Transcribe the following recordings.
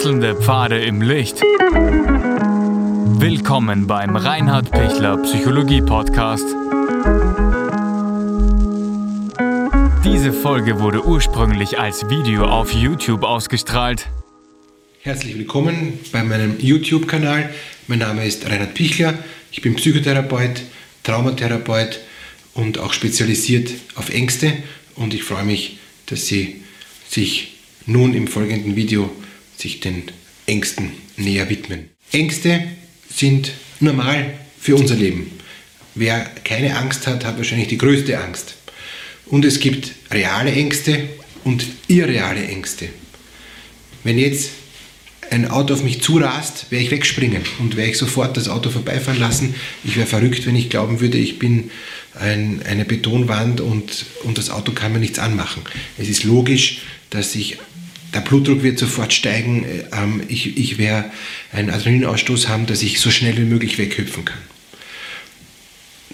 Wechselnde Pfade im Licht. Willkommen beim Reinhard Pichler Psychologie Podcast. Diese Folge wurde ursprünglich als Video auf YouTube ausgestrahlt. Herzlich willkommen bei meinem YouTube-Kanal. Mein Name ist Reinhard Pichler. Ich bin Psychotherapeut, Traumatherapeut und auch spezialisiert auf Ängste. Und ich freue mich, dass Sie sich nun im folgenden Video sich den Ängsten näher widmen. Ängste sind normal für unser Leben. Wer keine Angst hat, hat wahrscheinlich die größte Angst. Und es gibt reale Ängste und irreale Ängste. Wenn jetzt ein Auto auf mich zurast, werde ich wegspringen und werde ich sofort das Auto vorbeifahren lassen. Ich wäre verrückt, wenn ich glauben würde, ich bin ein, eine Betonwand und, und das Auto kann mir nichts anmachen. Es ist logisch, dass ich der Blutdruck wird sofort steigen, ähm, ich, ich werde einen Adrenalinausstoß haben, dass ich so schnell wie möglich weghüpfen kann.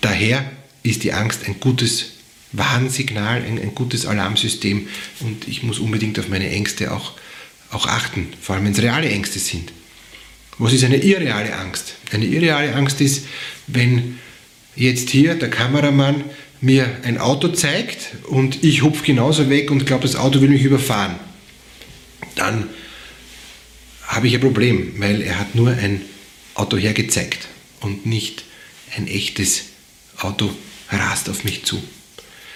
Daher ist die Angst ein gutes Warnsignal, ein, ein gutes Alarmsystem und ich muss unbedingt auf meine Ängste auch, auch achten, vor allem wenn es reale Ängste sind. Was ist eine irreale Angst? Eine irreale Angst ist, wenn jetzt hier der Kameramann mir ein Auto zeigt und ich hupf genauso weg und glaube, das Auto will mich überfahren dann habe ich ein Problem, weil er hat nur ein Auto hergezeigt und nicht ein echtes Auto rast auf mich zu.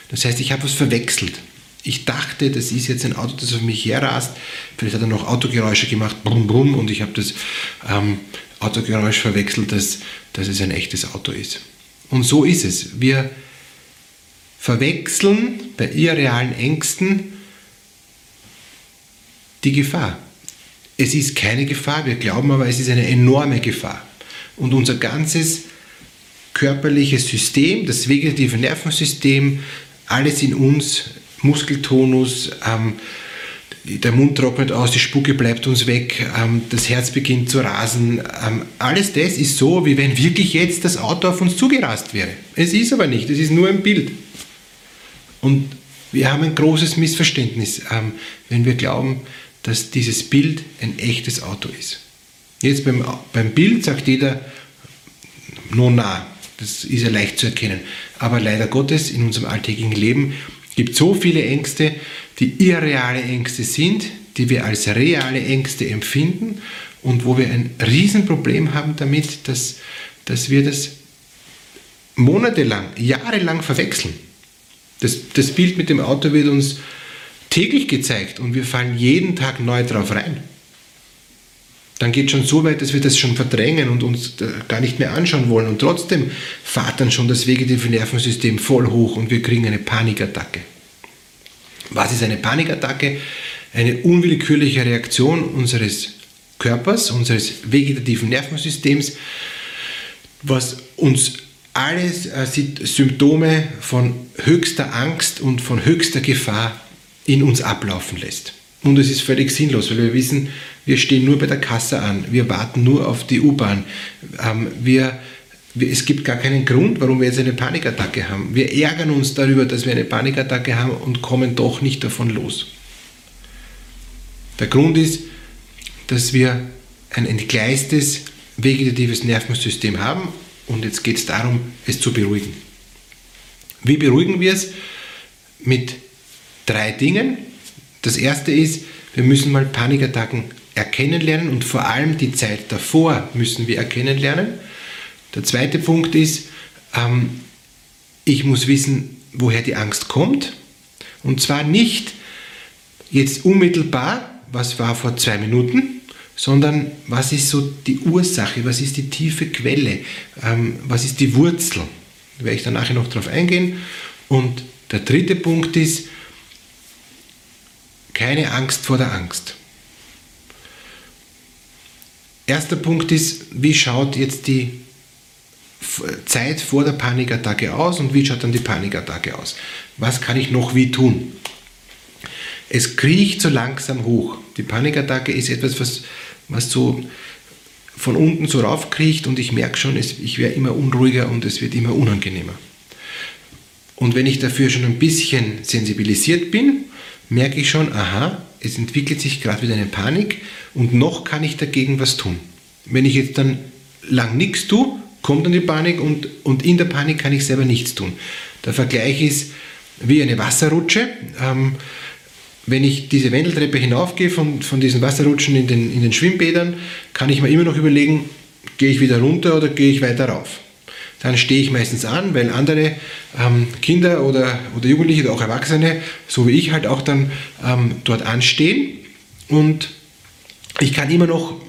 Das heißt, ich habe was verwechselt. Ich dachte, das ist jetzt ein Auto, das auf mich herrast. Vielleicht hat er noch Autogeräusche gemacht, brumm, brumm, und ich habe das ähm, Autogeräusch verwechselt, dass, dass es ein echtes Auto ist. Und so ist es. Wir verwechseln bei irrealen Ängsten die Gefahr. Es ist keine Gefahr, wir glauben aber, es ist eine enorme Gefahr. Und unser ganzes körperliches System, das vegetative Nervensystem, alles in uns, Muskeltonus, ähm, der Mund trocknet aus, die Spucke bleibt uns weg, ähm, das Herz beginnt zu rasen. Ähm, alles das ist so, wie wenn wirklich jetzt das Auto auf uns zugerast wäre. Es ist aber nicht, es ist nur ein Bild. Und wir haben ein großes Missverständnis, ähm, wenn wir glauben, dass dieses Bild ein echtes Auto ist. Jetzt beim, beim Bild sagt jeder, no na, das ist ja leicht zu erkennen. Aber leider Gottes, in unserem alltäglichen Leben gibt es so viele Ängste, die irreale Ängste sind, die wir als reale Ängste empfinden und wo wir ein Riesenproblem haben damit, dass, dass wir das monatelang, jahrelang verwechseln. Das, das Bild mit dem Auto wird uns täglich gezeigt und wir fallen jeden Tag neu drauf rein. Dann geht es schon so weit, dass wir das schon verdrängen und uns gar nicht mehr anschauen wollen. Und trotzdem fahrt dann schon das vegetative Nervensystem voll hoch und wir kriegen eine Panikattacke. Was ist eine Panikattacke? Eine unwillkürliche Reaktion unseres Körpers, unseres vegetativen Nervensystems, was uns alle äh, Symptome von höchster Angst und von höchster Gefahr in uns ablaufen lässt. Und es ist völlig sinnlos, weil wir wissen, wir stehen nur bei der Kasse an, wir warten nur auf die U-Bahn, ähm, wir, es gibt gar keinen Grund, warum wir jetzt eine Panikattacke haben. Wir ärgern uns darüber, dass wir eine Panikattacke haben und kommen doch nicht davon los. Der Grund ist, dass wir ein entgleistes vegetatives Nervensystem haben und jetzt geht es darum, es zu beruhigen. Wie beruhigen wir es? Mit drei Dingen. Das erste ist, wir müssen mal Panikattacken erkennen lernen und vor allem die Zeit davor müssen wir erkennen lernen. Der zweite Punkt ist, ähm, ich muss wissen, woher die Angst kommt. Und zwar nicht jetzt unmittelbar, was war vor zwei Minuten, sondern was ist so die Ursache, was ist die tiefe Quelle, ähm, was ist die Wurzel. Da werde ich dann nachher noch darauf eingehen. Und der dritte Punkt ist, keine Angst vor der Angst. Erster Punkt ist, wie schaut jetzt die Zeit vor der Panikattacke aus und wie schaut dann die Panikattacke aus? Was kann ich noch wie tun? Es kriecht so langsam hoch. Die Panikattacke ist etwas, was, was so von unten so raufkriecht und ich merke schon, es, ich werde immer unruhiger und es wird immer unangenehmer. Und wenn ich dafür schon ein bisschen sensibilisiert bin, merke ich schon, aha, es entwickelt sich gerade wieder eine Panik und noch kann ich dagegen was tun. Wenn ich jetzt dann lang nichts tue, kommt dann die Panik und, und in der Panik kann ich selber nichts tun. Der Vergleich ist wie eine Wasserrutsche. Ähm, wenn ich diese Wendeltreppe hinaufgehe von, von diesen Wasserrutschen in den, in den Schwimmbädern, kann ich mir immer noch überlegen, gehe ich wieder runter oder gehe ich weiter rauf. Dann stehe ich meistens an, weil andere ähm, Kinder oder, oder Jugendliche oder auch Erwachsene, so wie ich halt auch dann ähm, dort anstehen. Und ich kann immer noch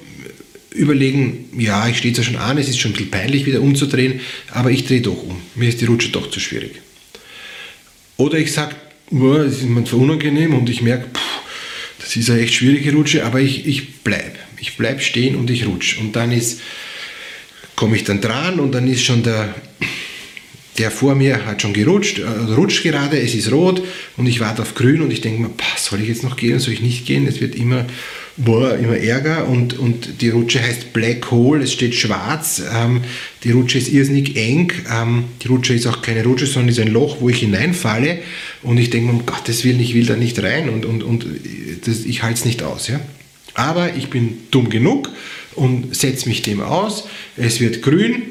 überlegen, ja, ich stehe zwar schon an, es ist schon ein bisschen peinlich, wieder umzudrehen, aber ich drehe doch um. Mir ist die Rutsche doch zu schwierig. Oder ich sage, oh, es ist mir zwar unangenehm und ich merke, das ist eine echt schwierige Rutsche, aber ich, ich bleibe. Ich bleibe stehen und ich rutsche. Und dann ist, komme ich dann dran und dann ist schon der, der vor mir hat schon gerutscht, äh, rutscht gerade, es ist rot und ich warte auf grün und ich denke mir, soll ich jetzt noch gehen, soll ich nicht gehen? Es wird immer boah, immer Ärger und, und die Rutsche heißt Black Hole, es steht schwarz, ähm, die Rutsche ist irrsinnig eng, ähm, die Rutsche ist auch keine Rutsche, sondern ist ein Loch, wo ich hineinfalle und ich denke, um Gottes Willen, ich will da nicht rein und, und, und das, ich halte es nicht aus. Ja? Aber ich bin dumm genug und setze mich dem aus, es wird grün,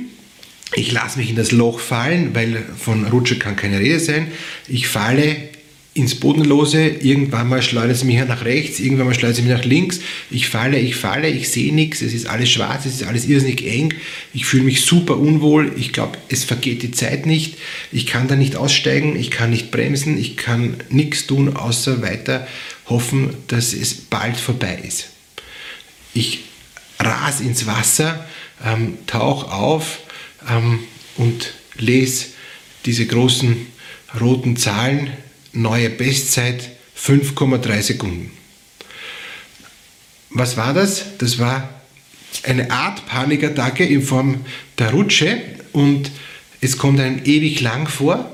ich lasse mich in das Loch fallen, weil von Rutsche kann keine Rede sein. Ich falle ins Bodenlose, irgendwann mal schleudert es mich nach rechts, irgendwann mal schleudert es mich nach links, ich falle, ich falle, ich sehe nichts, es ist alles schwarz, es ist alles irrsinnig eng, ich fühle mich super unwohl, ich glaube, es vergeht die Zeit nicht, ich kann da nicht aussteigen, ich kann nicht bremsen, ich kann nichts tun, außer weiter hoffen, dass es bald vorbei ist. Ich ras ins Wasser, ähm, tauch auf ähm, und lese diese großen roten Zahlen, neue Bestzeit 5,3 Sekunden. Was war das? Das war eine Art Panikattacke in Form der Rutsche und es kommt einem ewig lang vor.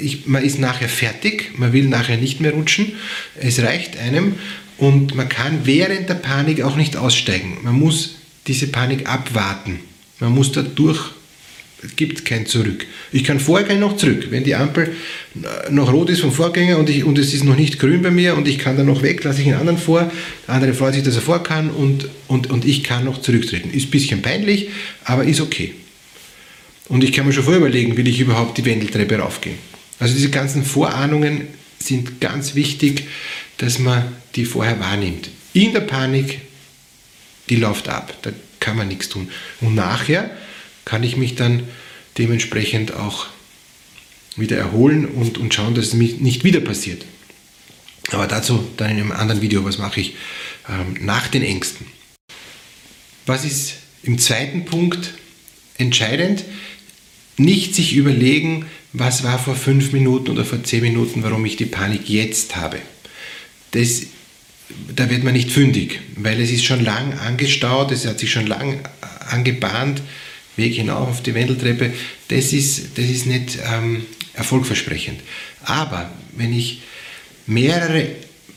Ich, man ist nachher fertig, man will nachher nicht mehr rutschen, es reicht einem und man kann während der Panik auch nicht aussteigen. Man muss diese Panik abwarten. Man muss da durch es gibt kein Zurück. Ich kann vorher kein noch zurück. Wenn die Ampel noch rot ist vom Vorgänger und, ich, und es ist noch nicht grün bei mir und ich kann da noch weg, lasse ich einen anderen vor. Der andere freut sich, dass er vor kann und, und, und ich kann noch zurücktreten. Ist ein bisschen peinlich, aber ist okay. Und ich kann mir schon vorher überlegen, will ich überhaupt die Wendeltreppe raufgehen. Also diese ganzen Vorahnungen sind ganz wichtig, dass man die vorher wahrnimmt. In der Panik, die läuft ab. Da kann man nichts tun. Und nachher kann ich mich dann dementsprechend auch wieder erholen und, und schauen, dass es nicht wieder passiert. Aber dazu dann in einem anderen Video, was mache ich ähm, nach den Ängsten. Was ist im zweiten Punkt entscheidend? Nicht sich überlegen, was war vor fünf Minuten oder vor zehn Minuten, warum ich die Panik jetzt habe. Das, da wird man nicht fündig, weil es ist schon lang angestaut, es hat sich schon lang angebahnt Weg hinauf auf die Wendeltreppe, das ist, das ist nicht ähm, erfolgversprechend. Aber wenn ich mehrere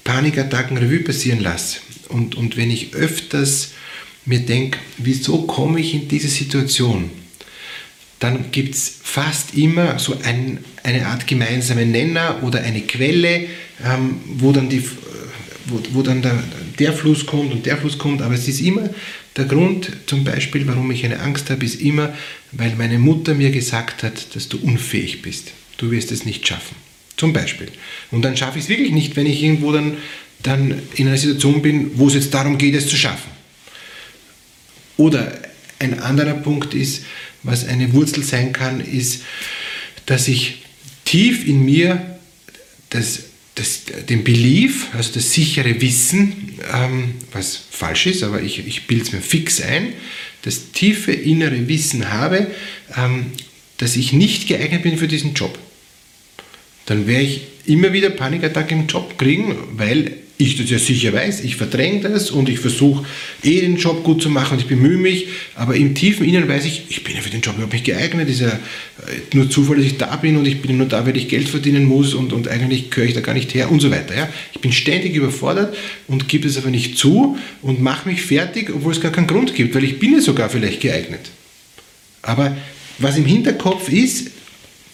Panikattacken Revue passieren lasse und, und wenn ich öfters mir denke, wieso komme ich in diese Situation, dann gibt es fast immer so ein, eine Art gemeinsamen Nenner oder eine Quelle, ähm, wo dann, die, wo, wo dann der, der Fluss kommt und der Fluss kommt, aber es ist immer der Grund zum Beispiel, warum ich eine Angst habe, ist immer, weil meine Mutter mir gesagt hat, dass du unfähig bist. Du wirst es nicht schaffen. Zum Beispiel. Und dann schaffe ich es wirklich nicht, wenn ich irgendwo dann, dann in einer Situation bin, wo es jetzt darum geht, es zu schaffen. Oder ein anderer Punkt ist, was eine Wurzel sein kann, ist, dass ich tief in mir das das, den Belief, also das sichere Wissen, ähm, was falsch ist, aber ich, ich bilde es mir fix ein, das tiefe innere Wissen habe, ähm, dass ich nicht geeignet bin für diesen Job. Dann werde ich immer wieder Panikattacken im Job kriegen, weil ich das ja sicher weiß, ich verdränge das und ich versuche eh den Job gut zu machen und ich bemühe mich, aber im tiefen Inneren weiß ich, ich bin ja für den Job überhaupt nicht geeignet, ist ja äh, nur Zufall, dass ich da bin und ich bin nur da, weil ich Geld verdienen muss und, und eigentlich gehöre ich da gar nicht her und so weiter. Ja? Ich bin ständig überfordert und gebe es aber nicht zu und mache mich fertig, obwohl es gar keinen Grund gibt, weil ich bin ja sogar vielleicht geeignet. Aber was im Hinterkopf ist,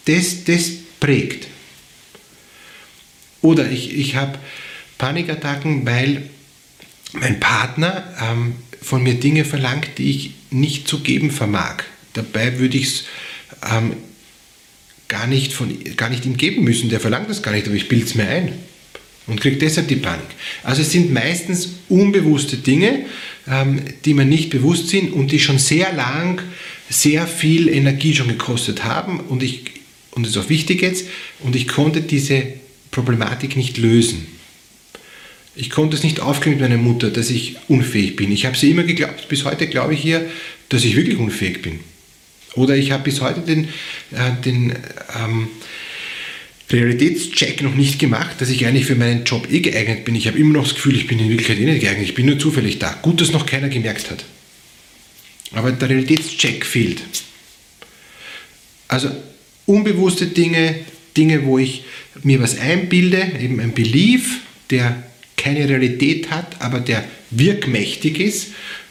das, das prägt. Oder ich, ich habe Panikattacken, weil mein Partner ähm, von mir Dinge verlangt, die ich nicht zu geben vermag. Dabei würde ich es ähm, gar, nicht gar nicht ihm geben müssen. Der verlangt das gar nicht, aber ich bilde es mir ein und kriege deshalb die Panik. Also es sind meistens unbewusste Dinge, ähm, die man nicht bewusst sind und die schon sehr lang sehr viel Energie schon gekostet haben und ich und das ist auch wichtig jetzt und ich konnte diese Problematik nicht lösen. Ich konnte es nicht aufklären mit meiner Mutter, dass ich unfähig bin. Ich habe sie immer geglaubt, bis heute glaube ich ihr, dass ich wirklich unfähig bin. Oder ich habe bis heute den, äh, den ähm, Realitätscheck noch nicht gemacht, dass ich eigentlich für meinen Job eh geeignet bin. Ich habe immer noch das Gefühl, ich bin in Wirklichkeit eh nicht geeignet. Ich bin nur zufällig da. Gut, dass noch keiner gemerkt hat. Aber der Realitätscheck fehlt. Also unbewusste Dinge, Dinge, wo ich mir was einbilde, eben ein Belief, der keine Realität hat, aber der wirkmächtig ist.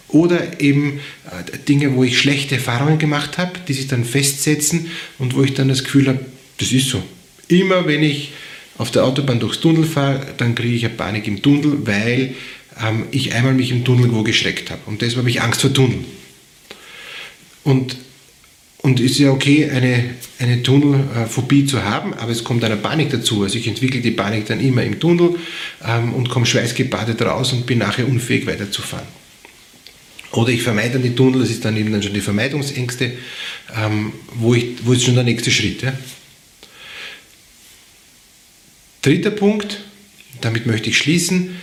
Oder eben äh, Dinge, wo ich schlechte Erfahrungen gemacht habe, die sich dann festsetzen und wo ich dann das Gefühl habe, das ist so. Immer wenn ich auf der Autobahn durchs Tunnel fahre, dann kriege ich eine Panik im Tunnel, weil ähm, ich einmal mich im Tunnel wo geschreckt habe. Und deshalb habe ich Angst vor Tunnel. Und und es ist ja okay, eine, eine Tunnelphobie zu haben, aber es kommt eine Panik dazu. Also ich entwickle die Panik dann immer im Tunnel ähm, und komme schweißgebadet raus und bin nachher unfähig weiterzufahren. Oder ich vermeide dann die Tunnel, das ist dann eben dann schon die Vermeidungsängste, ähm, wo, ich, wo ist schon der nächste Schritt. Ja? Dritter Punkt, damit möchte ich schließen,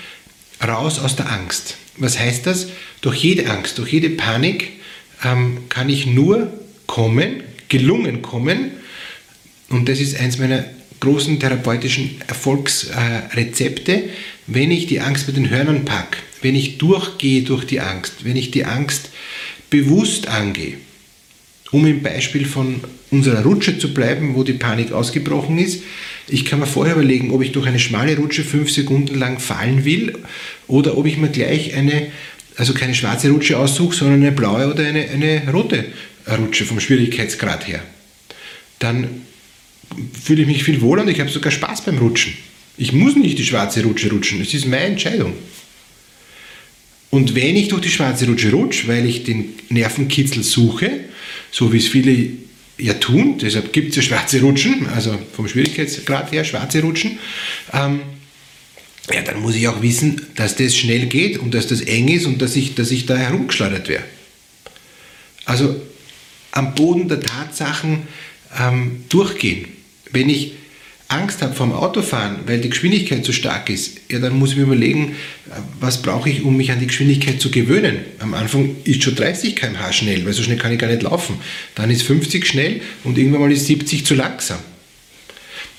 raus aus der Angst. Was heißt das? Durch jede Angst, durch jede Panik ähm, kann ich nur kommen, gelungen kommen. Und das ist eins meiner großen therapeutischen Erfolgsrezepte, wenn ich die Angst mit den Hörnern packe, wenn ich durchgehe durch die Angst, wenn ich die Angst bewusst angehe. Um im Beispiel von unserer Rutsche zu bleiben, wo die Panik ausgebrochen ist, ich kann mir vorher überlegen, ob ich durch eine schmale Rutsche fünf Sekunden lang fallen will oder ob ich mir gleich eine, also keine schwarze Rutsche aussuche, sondern eine blaue oder eine, eine rote rutsche vom Schwierigkeitsgrad her, dann fühle ich mich viel wohler und ich habe sogar Spaß beim Rutschen. Ich muss nicht die schwarze Rutsche rutschen, es ist meine Entscheidung. Und wenn ich durch die schwarze Rutsche rutsche, weil ich den Nervenkitzel suche, so wie es viele ja tun, deshalb gibt es ja schwarze Rutschen, also vom Schwierigkeitsgrad her schwarze Rutschen, ähm, ja, dann muss ich auch wissen, dass das schnell geht und dass das eng ist und dass ich, dass ich da herumgeschleudert werde. Also am Boden der Tatsachen ähm, durchgehen. Wenn ich Angst habe vom Autofahren, weil die Geschwindigkeit zu stark ist, ja, dann muss ich mir überlegen, äh, was brauche ich, um mich an die Geschwindigkeit zu gewöhnen. Am Anfang ist schon 30 km/h schnell, weil so schnell kann ich gar nicht laufen. Dann ist 50 schnell und irgendwann mal ist 70 zu langsam.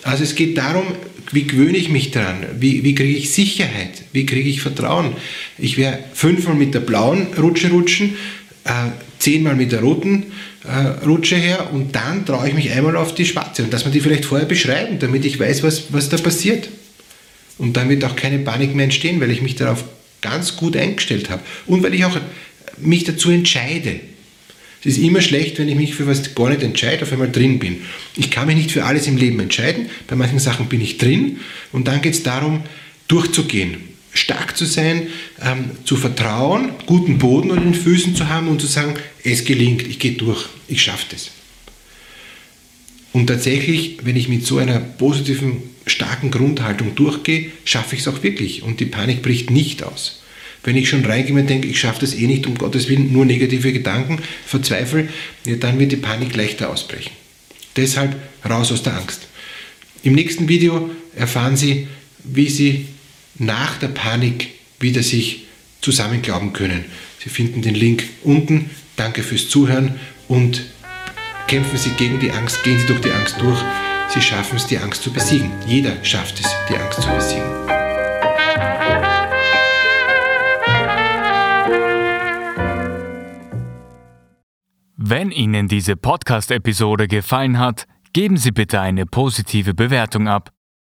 Also es geht darum, wie gewöhne ich mich daran? Wie, wie kriege ich Sicherheit? Wie kriege ich Vertrauen? Ich werde fünfmal mit der blauen Rutsche rutschen, äh, zehnmal mit der roten äh, Rutsche her und dann traue ich mich einmal auf die schwarze und dass man die vielleicht vorher beschreiben, damit ich weiß, was, was da passiert. Und dann wird auch keine Panik mehr entstehen, weil ich mich darauf ganz gut eingestellt habe und weil ich auch mich dazu entscheide. Es ist immer schlecht, wenn ich mich für was gar nicht entscheide, auf einmal drin bin. Ich kann mich nicht für alles im Leben entscheiden. Bei manchen Sachen bin ich drin und dann geht es darum, durchzugehen stark zu sein, ähm, zu vertrauen, guten Boden unter den Füßen zu haben und zu sagen, es gelingt, ich gehe durch, ich schaffe das. Und tatsächlich, wenn ich mit so einer positiven, starken Grundhaltung durchgehe, schaffe ich es auch wirklich und die Panik bricht nicht aus. Wenn ich schon reingehe und denke, ich schaffe das eh nicht, um Gottes Willen, nur negative Gedanken, verzweifle, ja, dann wird die Panik leichter ausbrechen. Deshalb raus aus der Angst. Im nächsten Video erfahren Sie, wie Sie nach der Panik wieder sich zusammenglauben können. Sie finden den Link unten. Danke fürs Zuhören und kämpfen Sie gegen die Angst, gehen Sie durch die Angst durch. Sie schaffen es, die Angst zu besiegen. Jeder schafft es, die Angst zu besiegen. Wenn Ihnen diese Podcast-Episode gefallen hat, geben Sie bitte eine positive Bewertung ab.